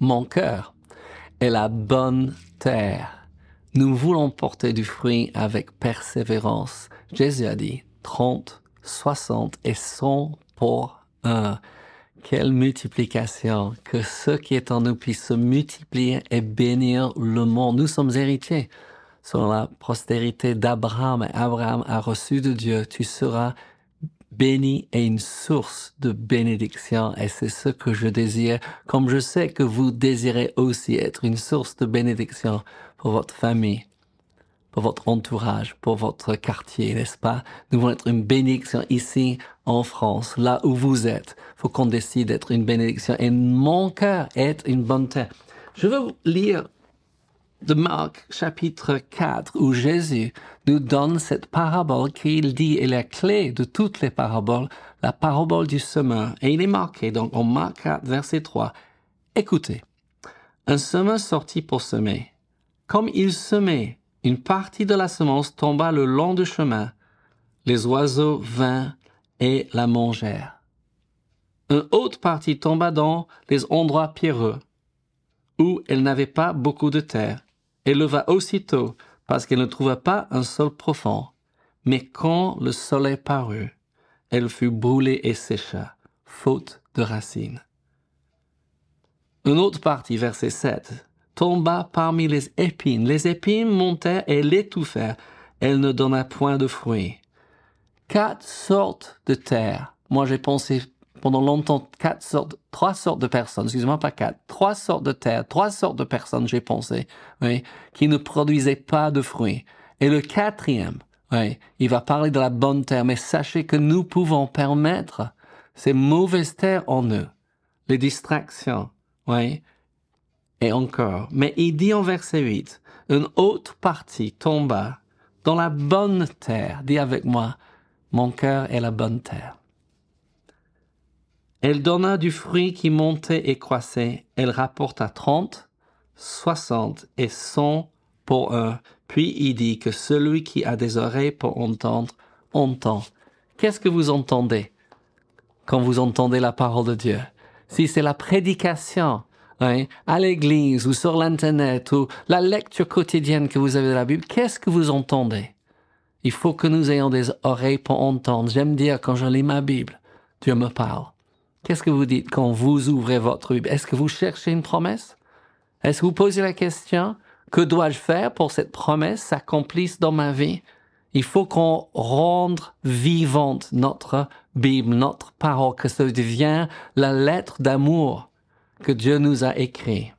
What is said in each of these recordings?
mon cœur est la bonne terre. Nous voulons porter du fruit avec persévérance. Jésus a dit 30, 60 et 100 pour un. Quelle multiplication, que ce qui est en nous puisse se multiplier et bénir le monde. Nous sommes héritiers sur la postérité d'Abraham. Abraham a reçu de Dieu, tu seras béni et une source de bénédiction. Et c'est ce que je désire, comme je sais que vous désirez aussi être une source de bénédiction pour votre famille, pour votre entourage, pour votre quartier, n'est-ce pas? Nous voulons être une bénédiction ici en France, là où vous êtes. faut qu'on décide d'être une bénédiction. Et mon cœur est une bonne terre. Je veux vous lire de Marc chapitre 4 où Jésus nous donne cette parabole qu'il dit est la clé de toutes les paraboles, la parabole du semeur. Et il est marqué donc en Marc 4 verset 3. Écoutez, un semeur sortit pour semer. Comme il semait, une partie de la semence tomba le long du chemin. Les oiseaux vinrent et la mangèrent. Une autre partie tomba dans les endroits pierreux, où elle n'avait pas beaucoup de terre et leva aussitôt, parce qu'elle ne trouva pas un sol profond. Mais quand le soleil parut, elle fut brûlée et sécha, faute de racines. Une autre partie, verset 7, tomba parmi les épines. Les épines montèrent et l'étouffèrent. Elle ne donna point de fruits. Quatre sortes de terre. Moi, j'ai pensé pendant longtemps trois sortes de personnes, excusez-moi pas quatre, trois sortes de terres, trois sortes de personnes, j'ai pensé, oui, qui ne produisaient pas de fruits. Et le quatrième, oui, il va parler de la bonne terre, mais sachez que nous pouvons permettre ces mauvaises terres en eux, les distractions, oui, et encore. Mais il dit en verset 8, une autre partie tomba dans la bonne terre. Dis avec moi, mon cœur est la bonne terre. Elle donna du fruit qui montait et croissait. Elle rapporta trente, soixante et cent pour un. Puis il dit que celui qui a des oreilles pour entendre, entend. Qu'est-ce que vous entendez quand vous entendez la parole de Dieu? Si c'est la prédication, hein, à l'église ou sur l'internet ou la lecture quotidienne que vous avez de la Bible, qu'est-ce que vous entendez? Il faut que nous ayons des oreilles pour entendre. J'aime dire quand je lis ma Bible, Dieu me parle. Qu'est-ce que vous dites quand vous ouvrez votre Bible? Est-ce que vous cherchez une promesse? Est-ce que vous posez la question que dois-je faire pour cette promesse s'accomplisse dans ma vie? Il faut qu'on rende vivante notre Bible, notre parole, que ça devienne la lettre d'amour que Dieu nous a écrite.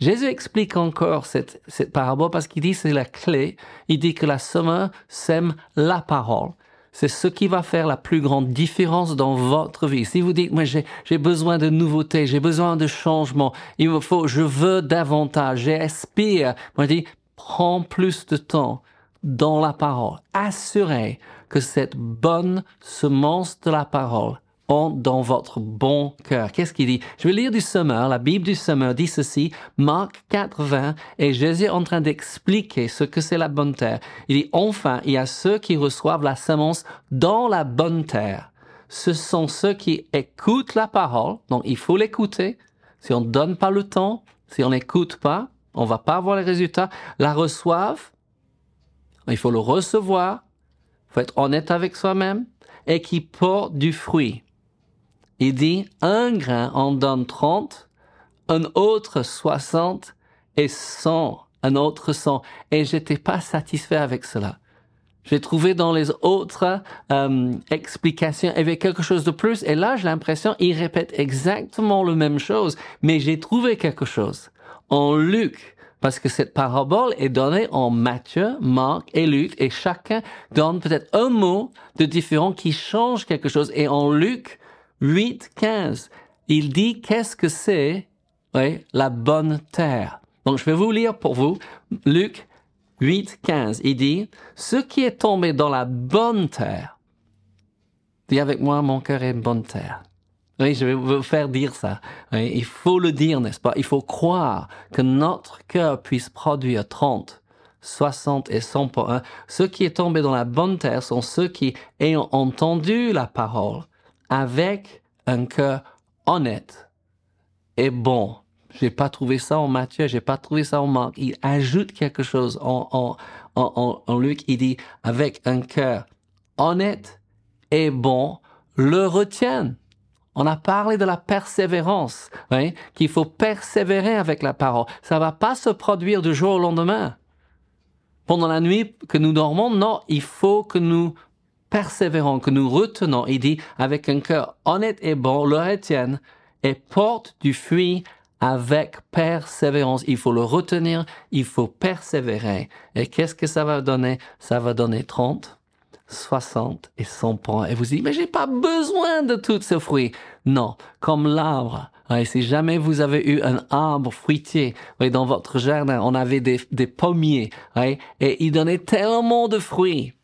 Jésus explique encore cette, cette parabole parce qu'il dit c'est la clé. Il dit que la semence sème la parole c'est ce qui va faire la plus grande différence dans votre vie. Si vous dites, moi, j'ai besoin de nouveautés, j'ai besoin de changement, il me faut, je veux davantage, j'aspire. Moi, je dis, prends plus de temps dans la parole. Assurez que cette bonne semence de la parole dans votre bon cœur. Qu'est-ce qu'il dit? Je vais lire du semeur. La Bible du semeur dit ceci, Marc 4, 20, et Jésus est en train d'expliquer ce que c'est la bonne terre. Il dit, enfin, il y a ceux qui reçoivent la semence dans la bonne terre. Ce sont ceux qui écoutent la parole, donc il faut l'écouter. Si on ne donne pas le temps, si on n'écoute pas, on va pas avoir les résultats. La reçoivent, il faut le recevoir, il faut être honnête avec soi-même, et qui porte du fruit. Il dit, un grain en donne 30, un autre 60 et 100, un autre 100. Et j'étais pas satisfait avec cela. J'ai trouvé dans les autres euh, explications, il y avait quelque chose de plus. Et là, j'ai l'impression, il répète exactement la même chose. Mais j'ai trouvé quelque chose. En Luc, parce que cette parabole est donnée en Matthieu, Marc et Luc, et chacun donne peut-être un mot de différent qui change quelque chose. Et en Luc, 8, 15, il dit qu'est-ce que c'est oui, la bonne terre? Donc je vais vous lire pour vous Luc 8, 15. Il dit, ce qui est tombé dans la bonne terre, dis avec moi, mon cœur est bonne terre. Oui, je vais vous faire dire ça. il faut le dire, n'est-ce pas? Il faut croire que notre cœur puisse produire 30, 60 et 100 pour un. Ceux qui est tombé dans la bonne terre sont ceux qui ayant entendu la parole avec un cœur honnête est bon. J'ai pas trouvé ça en Matthieu, j'ai pas trouvé ça en Marc. Il ajoute quelque chose en, en, en, en Luc. Il dit avec un cœur honnête et bon, le retiennent. On a parlé de la persévérance, hein, qu'il faut persévérer avec la parole. Ça va pas se produire du jour au lendemain. Pendant la nuit que nous dormons, non, il faut que nous persévérons, que nous retenons. Il dit, avec un cœur honnête et bon, le retiennent et porte du fruit avec persévérance. Il faut le retenir, il faut persévérer. Et qu'est-ce que ça va donner? Ça va donner 30, 60 et 100 points. Et vous dites, mais j'ai pas besoin de tous ces fruits. Non, comme l'arbre. si jamais vous avez eu un arbre fruitier dans votre jardin, on avait des, des pommiers et il donnait tellement de fruits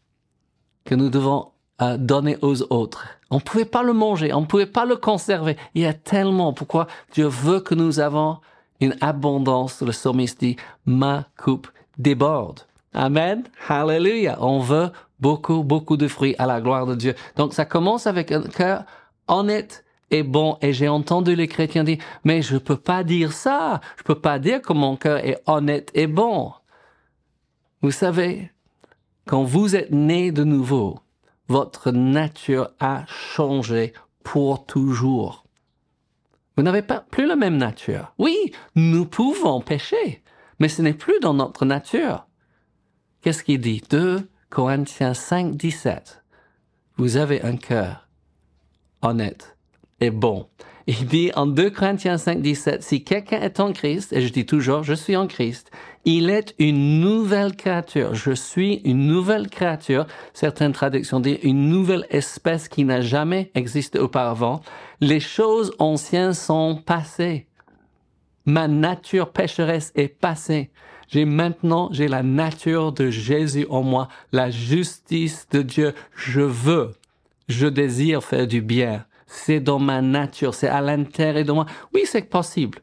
que nous devons euh, donner aux autres. On ne pouvait pas le manger, on ne pouvait pas le conserver. Il y a tellement. Pourquoi Dieu veut que nous avons une abondance. Le psalmiste dit, ma coupe déborde. Amen. Hallelujah. On veut beaucoup, beaucoup de fruits à la gloire de Dieu. Donc ça commence avec un cœur honnête et bon. Et j'ai entendu les chrétiens dire, mais je peux pas dire ça. Je peux pas dire que mon cœur est honnête et bon. Vous savez, quand vous êtes né de nouveau, votre nature a changé pour toujours. Vous n'avez pas plus la même nature. Oui, nous pouvons pécher, mais ce n'est plus dans notre nature. Qu'est-ce qu'il dit? 2 Corinthiens 5, 17. Vous avez un cœur honnête et bon. Il dit en 2 Corinthiens 5, 17, si quelqu'un est en Christ, et je dis toujours, je suis en Christ, il est une nouvelle créature. Je suis une nouvelle créature. Certaines traductions disent une nouvelle espèce qui n'a jamais existé auparavant. Les choses anciennes sont passées. Ma nature pécheresse est passée. J'ai maintenant, j'ai la nature de Jésus en moi, la justice de Dieu. Je veux, je désire faire du bien. C'est dans ma nature, c'est à l'intérieur de moi. Oui, c'est possible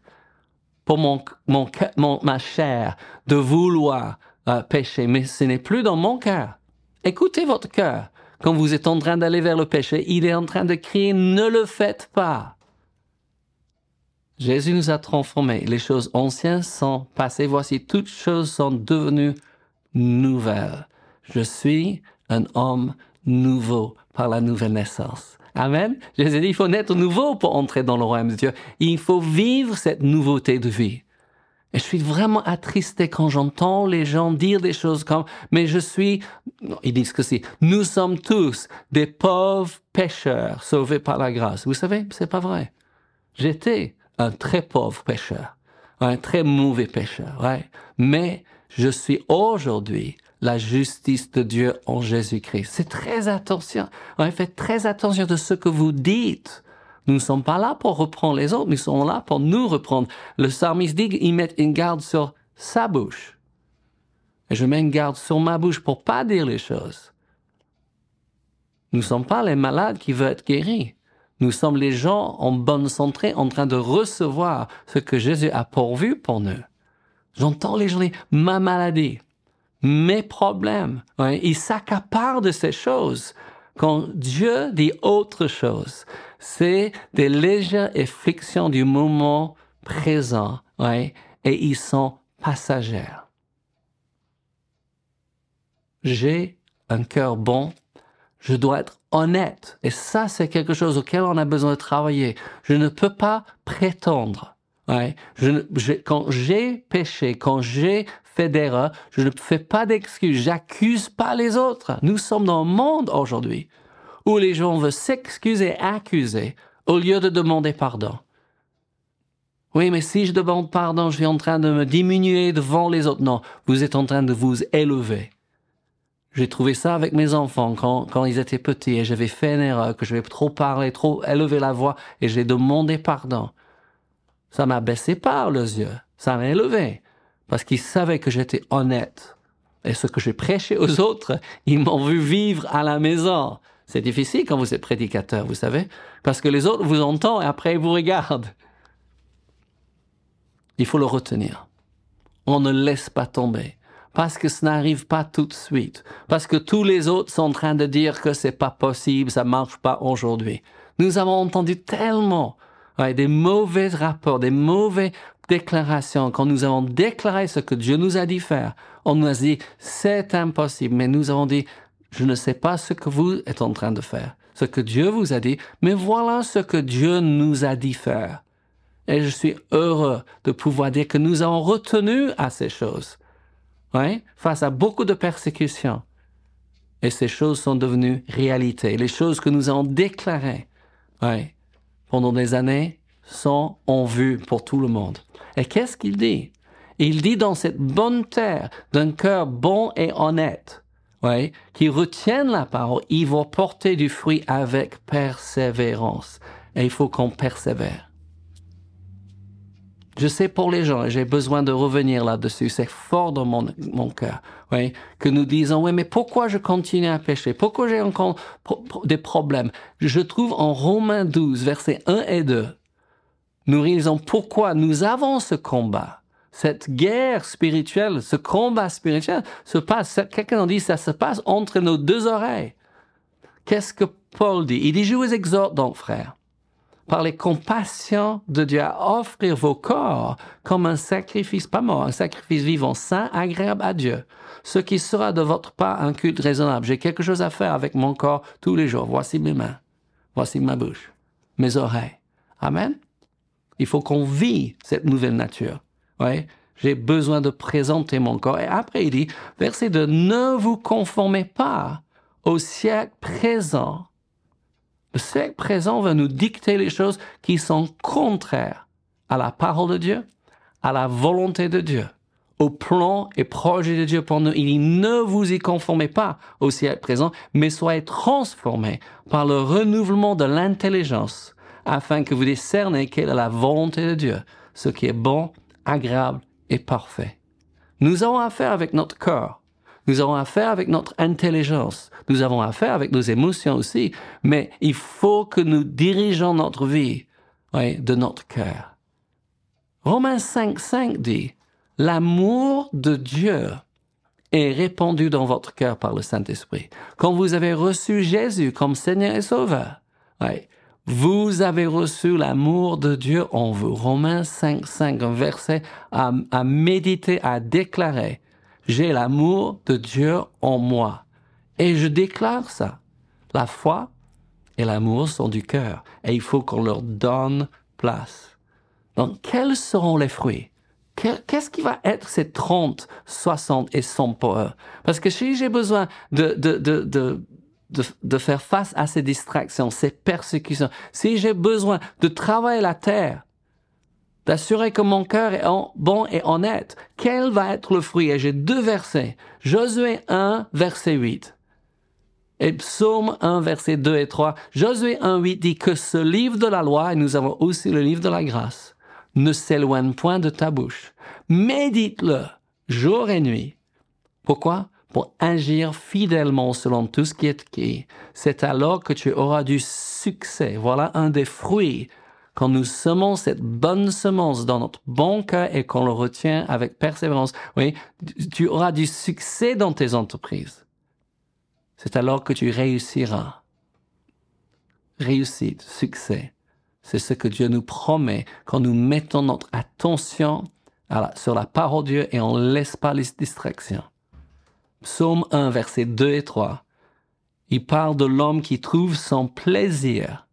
pour mon, mon, mon, ma chair de vouloir euh, pécher, mais ce n'est plus dans mon cœur. Écoutez votre cœur. Quand vous êtes en train d'aller vers le péché, il est en train de crier, ne le faites pas. Jésus nous a transformés. Les choses anciennes sont passées. Voici, toutes choses sont devenues nouvelles. Je suis un homme nouveau par la nouvelle naissance. Amen. Jésus dit, il faut naître nouveau pour entrer dans le royaume de Dieu. Il faut vivre cette nouveauté de vie. Et je suis vraiment attristé quand j'entends les gens dire des choses comme, mais je suis, ils disent que si, nous sommes tous des pauvres pécheurs sauvés par la grâce. Vous savez, c'est pas vrai. J'étais un très pauvre pécheur, un très mauvais pécheur, ouais. Mais je suis aujourd'hui la justice de Dieu en Jésus-Christ. C'est très attention. Ouais, faites très attention de ce que vous dites. Nous ne sommes pas là pour reprendre les autres, nous sommes là pour nous reprendre. Le psalmiste dit qu'il met une garde sur sa bouche. Et je mets une garde sur ma bouche pour pas dire les choses. Nous ne sommes pas les malades qui veulent être guéris. Nous sommes les gens en bonne santé en train de recevoir ce que Jésus a pourvu pour nous. J'entends les gens dire ma maladie, mes problèmes. Ouais, ils s'accaparent de ces choses. Quand Dieu dit autre chose, c'est des légères afflictions du moment présent, ouais, et ils sont passagers. J'ai un cœur bon je dois être honnête. Et ça, c'est quelque chose auquel on a besoin de travailler. Je ne peux pas prétendre. Ouais. Je, quand j'ai péché, quand j'ai fait d'erreurs, je ne fais pas d'excuses. J'accuse pas les autres. Nous sommes dans un monde aujourd'hui où les gens veulent s'excuser, accuser, au lieu de demander pardon. Oui, mais si je demande pardon, je suis en train de me diminuer devant les autres. Non, vous êtes en train de vous élever. J'ai trouvé ça avec mes enfants quand, quand ils étaient petits et j'avais fait une erreur, que je vais trop parler, trop élever la voix et j'ai demandé pardon. Ça m'a baissé par les yeux. Ça m'a élevé. Parce qu'ils savaient que j'étais honnête. Et ce que j'ai prêché aux autres, ils m'ont vu vivre à la maison. C'est difficile quand vous êtes prédicateur, vous savez. Parce que les autres vous entendent et après ils vous regardent. Il faut le retenir. On ne laisse pas tomber parce que ça n'arrive pas tout de suite, parce que tous les autres sont en train de dire que c'est pas possible, ça marche pas aujourd'hui. Nous avons entendu tellement des mauvais rapports, des mauvaises déclarations, quand nous avons déclaré ce que Dieu nous a dit faire, on nous a dit, c'est impossible, mais nous avons dit, je ne sais pas ce que vous êtes en train de faire, ce que Dieu vous a dit, mais voilà ce que Dieu nous a dit faire. Et je suis heureux de pouvoir dire que nous avons retenu à ces choses, ouais, face à beaucoup de persécutions. Et ces choses sont devenues réalité. Les choses que nous avons déclarées, ouais, pendant des années, sont en vue pour tout le monde. Et qu'est-ce qu'il dit? Il dit dans cette bonne terre d'un cœur bon et honnête, ouais, qui retiennent la parole, ils vont porter du fruit avec persévérance. Et il faut qu'on persévère. Je sais pour les gens, j'ai besoin de revenir là-dessus, c'est fort dans mon, mon cœur, que nous disons, oui, mais pourquoi je continue à pécher? Pourquoi j'ai encore des problèmes? Je trouve en Romains 12, versets 1 et 2, nous réalisons pourquoi nous avons ce combat. Cette guerre spirituelle, ce combat spirituel se passe, quelqu'un en dit, ça se passe entre nos deux oreilles. Qu'est-ce que Paul dit? Il dit, je vous exhorte donc, frères, par les compassions de Dieu à offrir vos corps comme un sacrifice, pas mort, un sacrifice vivant, saint, agréable à Dieu. Ce qui sera de votre part un culte raisonnable. J'ai quelque chose à faire avec mon corps tous les jours. Voici mes mains. Voici ma bouche. Mes oreilles. Amen. Il faut qu'on vit cette nouvelle nature. J'ai besoin de présenter mon corps. Et après, il dit, verset 2, ne vous conformez pas au siècle présent. Le siècle présent va nous dicter les choses qui sont contraires à la parole de Dieu, à la volonté de Dieu, au plan et projet de Dieu pour nous. Il dit, ne vous y conformez pas au siècle présent, mais soyez transformés par le renouvellement de l'intelligence afin que vous discerniez quelle est la volonté de Dieu, ce qui est bon, agréable et parfait. Nous avons affaire avec notre corps. Nous avons affaire avec notre intelligence. Nous avons affaire avec nos émotions aussi. Mais il faut que nous dirigeons notre vie de notre cœur. Romains 5, 5 dit, l'amour de Dieu est répandu dans votre cœur par le Saint-Esprit. Quand vous avez reçu Jésus comme Seigneur et Sauveur, vous avez reçu l'amour de Dieu en vous. Romains 5, 5, un verset à, à méditer, à déclarer. J'ai l'amour de Dieu en moi. Et je déclare ça. La foi et l'amour sont du cœur. Et il faut qu'on leur donne place. Donc, quels seront les fruits? Qu'est-ce qui va être ces 30, 60 et 100 pour eux? Parce que si j'ai besoin de, de, de, de de, faire face à ces distractions, ces persécutions, si j'ai besoin de travailler la terre, d'assurer que mon cœur est bon et honnête, quel va être le fruit? Et j'ai deux versets. Josué 1, verset 8. Et Psaume 1, verset 2 et 3. Josué 1, 8 dit que ce livre de la loi, et nous avons aussi le livre de la grâce, ne s'éloigne point de ta bouche. Médite-le jour et nuit. Pourquoi? Pour agir fidèlement selon tout ce qui est qui, c'est alors que tu auras du succès. Voilà un des fruits. Quand nous semons cette bonne semence dans notre bon cœur et qu'on le retient avec persévérance, oui, tu auras du succès dans tes entreprises. C'est alors que tu réussiras. Réussite, succès. C'est ce que Dieu nous promet quand nous mettons notre attention sur la parole de Dieu et on ne laisse pas les distractions. Psaume 1, versets 2 et 3, il parle de l'homme qui trouve son plaisir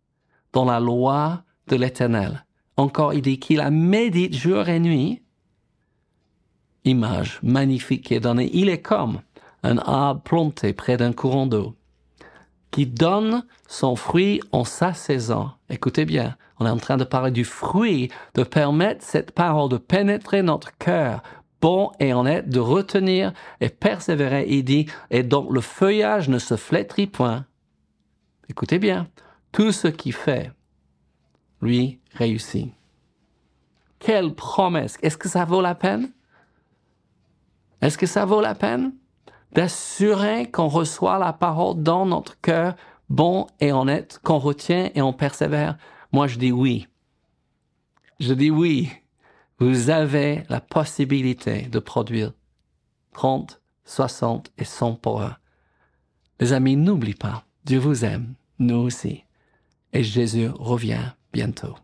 dans la loi de l'Éternel. Encore, il dit qu'il la médite jour et nuit. Image magnifique qui est donnée. Il est comme un arbre planté près d'un courant d'eau, qui donne son fruit en sa saison. Écoutez bien, on est en train de parler du fruit, de permettre cette parole de pénétrer notre cœur bon et honnête de retenir et persévérer. Il dit, et donc le feuillage ne se flétrit point. Écoutez bien, tout ce qui fait, lui, réussit. Quelle promesse! Est-ce que ça vaut la peine? Est-ce que ça vaut la peine d'assurer qu'on reçoit la parole dans notre cœur bon et honnête, qu'on retient et on persévère? Moi, je dis oui. Je dis oui vous avez la possibilité de produire 30, 60 et 100 pour eux. Les amis, n'oubliez pas, Dieu vous aime, nous aussi, et Jésus revient bientôt.